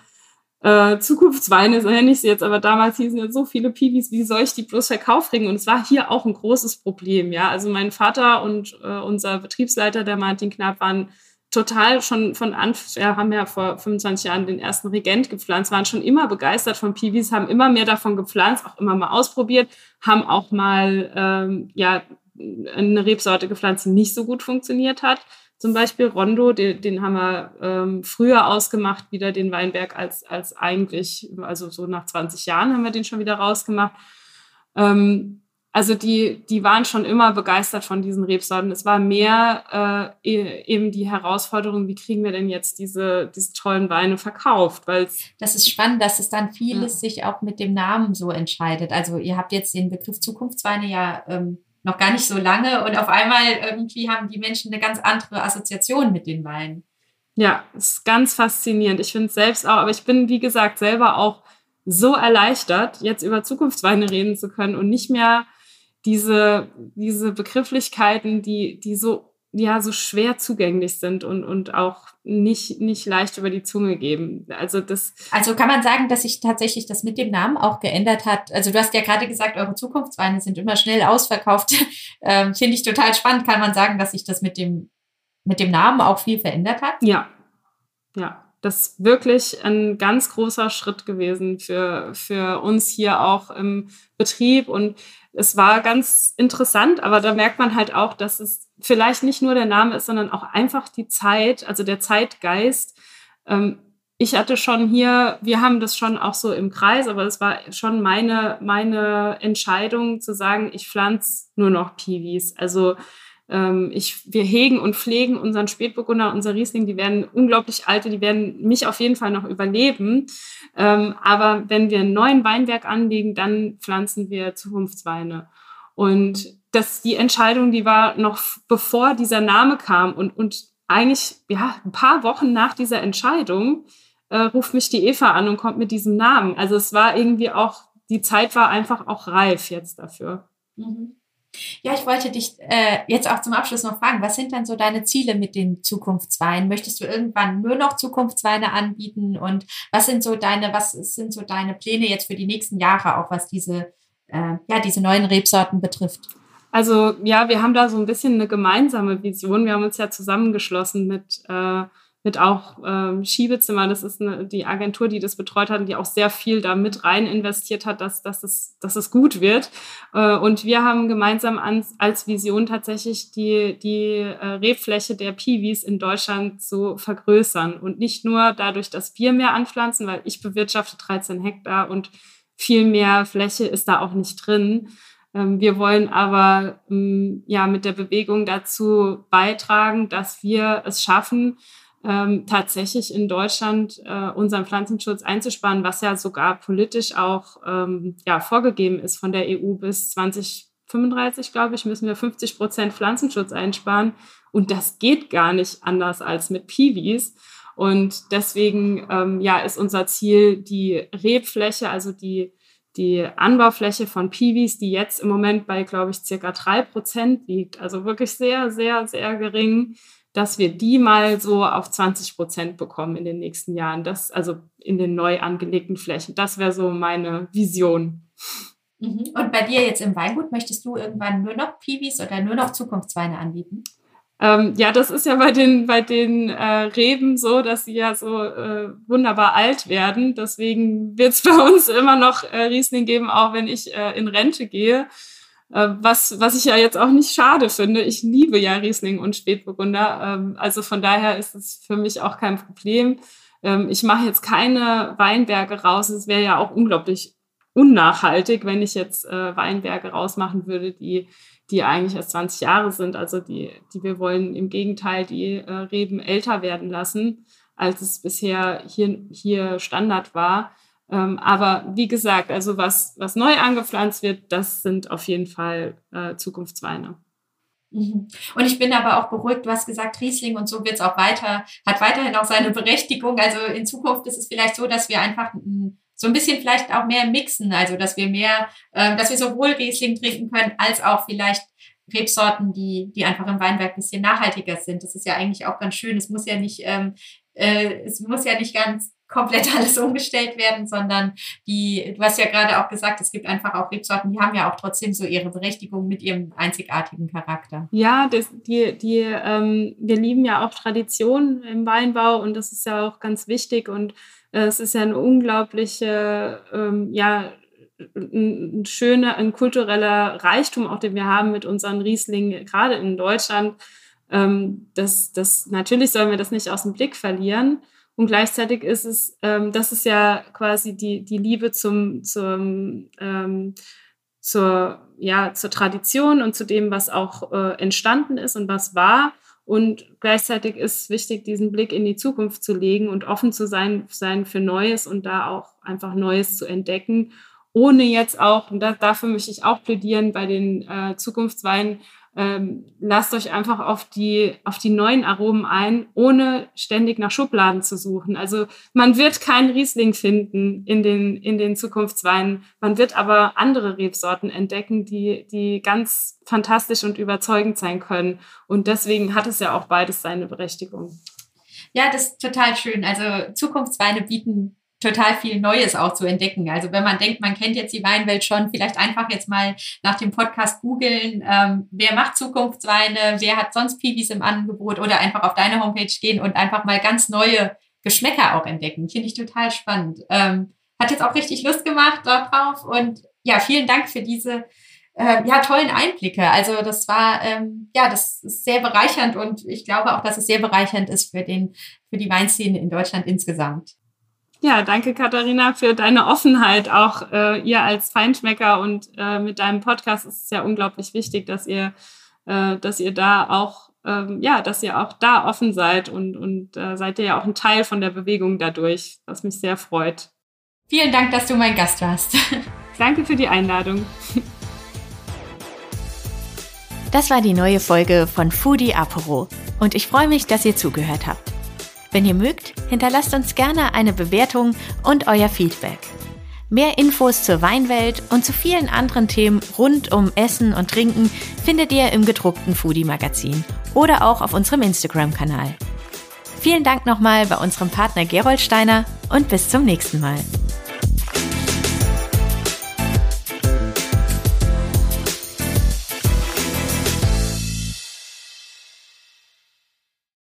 S2: äh, Zukunftsweine, so nenne ich sie jetzt, aber damals hießen ja so viele Piwis, wie soll ich die bloß verkaufen? Und es war hier auch ein großes Problem, ja. Also mein Vater und äh, unser Betriebsleiter, der Martin Knapp, waren total schon von Anfang, ja, haben ja vor 25 Jahren den ersten Regent gepflanzt, waren schon immer begeistert von Piwis, haben immer mehr davon gepflanzt, auch immer mal ausprobiert, haben auch mal ähm, ja eine Rebsorte gepflanzt, die nicht so gut funktioniert hat zum Beispiel Rondo, den, den haben wir ähm, früher ausgemacht, wieder den Weinberg als, als eigentlich, also so nach 20 Jahren haben wir den schon wieder rausgemacht. Ähm, also die, die waren schon immer begeistert von diesen Rebsorten. Es war mehr äh, e, eben die Herausforderung, wie kriegen wir denn jetzt diese, diese tollen Weine verkauft? Weil
S1: das ist spannend, dass es dann vieles ja. sich auch mit dem Namen so entscheidet. Also ihr habt jetzt den Begriff Zukunftsweine ja ähm, noch gar nicht so lange und auf einmal irgendwie haben die Menschen eine ganz andere Assoziation mit den Weinen.
S2: Ja, ist ganz faszinierend. Ich finde es selbst auch, aber ich bin, wie gesagt, selber auch so erleichtert, jetzt über Zukunftsweine reden zu können und nicht mehr diese, diese Begrifflichkeiten, die, die so ja so schwer zugänglich sind und, und auch nicht, nicht leicht über die Zunge geben. Also das.
S1: Also kann man sagen, dass sich tatsächlich das mit dem Namen auch geändert hat. Also du hast ja gerade gesagt, eure Zukunftsweine sind immer schnell ausverkauft. ähm, Finde ich total spannend. Kann man sagen, dass sich das mit dem, mit dem Namen auch viel verändert hat?
S2: Ja. Ja. Das ist wirklich ein ganz großer Schritt gewesen für, für uns hier auch im Betrieb. Und es war ganz interessant, aber da merkt man halt auch, dass es vielleicht nicht nur der Name ist, sondern auch einfach die Zeit, also der Zeitgeist. Ähm, ich hatte schon hier, wir haben das schon auch so im Kreis, aber es war schon meine, meine Entscheidung zu sagen, ich pflanze nur noch Piwis. Also ich, wir hegen und pflegen unseren Spätburgunder, unser Riesling, die werden unglaublich alte, die werden mich auf jeden Fall noch überleben. Ähm, aber wenn wir einen neuen Weinberg anlegen, dann pflanzen wir Zukunftsweine. Und das, die Entscheidung, die war noch bevor dieser Name kam und, und eigentlich, ja, ein paar Wochen nach dieser Entscheidung, äh, ruft mich die Eva an und kommt mit diesem Namen. Also es war irgendwie auch, die Zeit war einfach auch reif jetzt dafür.
S1: Mhm. Ja, ich wollte dich äh, jetzt auch zum Abschluss noch fragen, was sind dann so deine Ziele mit den Zukunftsweinen? Möchtest du irgendwann nur noch Zukunftsweine anbieten? Und was sind so deine, was sind so deine Pläne jetzt für die nächsten Jahre, auch was diese, äh, ja, diese neuen Rebsorten betrifft?
S2: Also ja, wir haben da so ein bisschen eine gemeinsame Vision. Wir haben uns ja zusammengeschlossen mit äh, mit auch ähm, Schiebezimmer. Das ist eine, die Agentur, die das betreut hat und die auch sehr viel da mit rein investiert hat, dass, dass, es, dass es gut wird. Äh, und wir haben gemeinsam ans, als Vision tatsächlich die, die äh, Rebfläche der Piwis in Deutschland zu vergrößern. Und nicht nur dadurch, dass wir mehr anpflanzen, weil ich bewirtschafte 13 Hektar und viel mehr Fläche ist da auch nicht drin. Ähm, wir wollen aber ähm, ja mit der Bewegung dazu beitragen, dass wir es schaffen, ähm, tatsächlich in Deutschland äh, unseren Pflanzenschutz einzusparen, was ja sogar politisch auch ähm, ja, vorgegeben ist von der EU bis 2035, glaube ich, müssen wir 50 Prozent Pflanzenschutz einsparen. Und das geht gar nicht anders als mit Piwis. Und deswegen ähm, ja, ist unser Ziel die Rebfläche, also die, die Anbaufläche von Piwis, die jetzt im Moment bei, glaube ich, circa drei Prozent liegt. Also wirklich sehr, sehr, sehr gering dass wir die mal so auf 20 Prozent bekommen in den nächsten Jahren. Das, also in den neu angelegten Flächen. Das wäre so meine Vision.
S1: Mhm. Und bei dir jetzt im Weingut, möchtest du irgendwann nur noch Piwis oder nur noch Zukunftsweine anbieten?
S2: Ähm, ja, das ist ja bei den, bei den äh, Reben so, dass sie ja so äh, wunderbar alt werden. Deswegen wird es bei uns immer noch äh, Riesling geben, auch wenn ich äh, in Rente gehe. Äh, was, was ich ja jetzt auch nicht schade finde. Ich liebe ja Riesling und Spätburgunder. Ähm, also von daher ist es für mich auch kein Problem. Ähm, ich mache jetzt keine Weinberge raus. Es wäre ja auch unglaublich unnachhaltig, wenn ich jetzt äh, Weinberge rausmachen würde, die, die eigentlich erst 20 Jahre sind. Also die, die wir wollen im Gegenteil die äh, Reben älter werden lassen, als es bisher hier, hier Standard war. Ähm, aber wie gesagt, also was, was neu angepflanzt wird, das sind auf jeden Fall äh, Zukunftsweine.
S1: Mhm. Und ich bin aber auch beruhigt, du hast gesagt, Riesling und so wird es auch weiter, hat weiterhin auch seine Berechtigung. Also in Zukunft ist es vielleicht so, dass wir einfach so ein bisschen vielleicht auch mehr mixen, also dass wir mehr, äh, dass wir sowohl Riesling trinken können, als auch vielleicht Rebsorten, die, die einfach im Weinberg ein bisschen nachhaltiger sind. Das ist ja eigentlich auch ganz schön. Es muss ja nicht, ähm, äh, es muss ja nicht ganz komplett alles umgestellt werden, sondern die, du hast ja gerade auch gesagt, es gibt einfach auch Rebsorten, die haben ja auch trotzdem so ihre Berechtigung mit ihrem einzigartigen Charakter.
S2: Ja, das, die, die, ähm, wir lieben ja auch Tradition im Weinbau und das ist ja auch ganz wichtig und äh, es ist ja eine unglaubliche, ähm, ja, ein schöner, ein kultureller Reichtum, auch den wir haben mit unseren Rieslingen, gerade in Deutschland. Ähm, das, das, natürlich sollen wir das nicht aus dem Blick verlieren. Und gleichzeitig ist es, ähm, das ist ja quasi die, die Liebe zum, zum, ähm, zur, ja, zur Tradition und zu dem, was auch äh, entstanden ist und was war. Und gleichzeitig ist wichtig, diesen Blick in die Zukunft zu legen und offen zu sein, sein für Neues und da auch einfach Neues zu entdecken, ohne jetzt auch, und da, dafür möchte ich auch plädieren, bei den äh, Zukunftsweinen ähm, lasst euch einfach auf die, auf die neuen Aromen ein, ohne ständig nach Schubladen zu suchen. Also man wird keinen Riesling finden in den, in den Zukunftsweinen. Man wird aber andere Rebsorten entdecken, die, die ganz fantastisch und überzeugend sein können. Und deswegen hat es ja auch beides seine Berechtigung.
S1: Ja, das ist total schön. Also Zukunftsweine bieten total viel Neues auch zu entdecken. Also wenn man denkt, man kennt jetzt die Weinwelt schon, vielleicht einfach jetzt mal nach dem Podcast googeln, ähm, wer macht Zukunftsweine, wer hat sonst Piwis im Angebot oder einfach auf deine Homepage gehen und einfach mal ganz neue Geschmäcker auch entdecken. Finde ich total spannend. Ähm, hat jetzt auch richtig Lust gemacht dort drauf und ja, vielen Dank für diese äh, ja, tollen Einblicke. Also das war, ähm, ja, das ist sehr bereichernd und ich glaube auch, dass es sehr bereichernd ist für den, für die Weinszene in Deutschland insgesamt.
S2: Ja, danke Katharina für deine Offenheit. Auch äh, ihr als Feinschmecker und äh, mit deinem Podcast ist es ja unglaublich wichtig, dass ihr äh, dass ihr da auch ähm, ja, dass ihr auch da offen seid und, und äh, seid ihr ja auch ein Teil von der Bewegung dadurch, was mich sehr freut.
S1: Vielen Dank, dass du mein Gast warst.
S2: Danke für die Einladung.
S1: Das war die neue Folge von Foodie Apero und ich freue mich, dass ihr zugehört habt. Wenn ihr mögt, hinterlasst uns gerne eine Bewertung und euer Feedback. Mehr Infos zur Weinwelt und zu vielen anderen Themen rund um Essen und Trinken findet ihr im gedruckten Foodie Magazin oder auch auf unserem Instagram-Kanal. Vielen Dank nochmal bei unserem Partner Gerold Steiner und bis zum nächsten Mal.